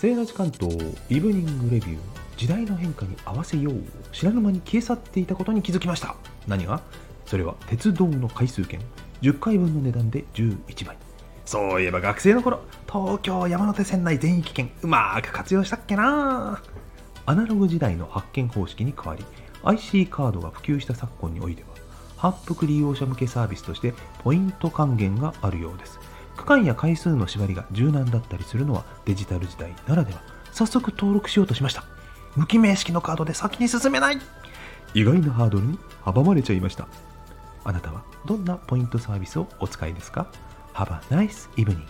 セーラジ関東イブニングレビュー時代の変化に合わせよう知らぬ間に消え去っていたことに気づきました。何が？それは鉄道の回数券。10回分の値段で11倍。そういえば学生の頃東京山手線内全域券うまく活用したっけな。アナログ時代の発券方式に変わり IC カードが普及した昨今においては反復利用者向けサービスとしてポイント還元があるようです。区間や回数の縛りが柔軟だったりするのはデジタル時代ならでは。早速登録しようとしました。無記名式のカードで先に進めない。意外なハードルに阻まれちゃいました。あなたはどんなポイントサービスをお使いですか？Have a nice evening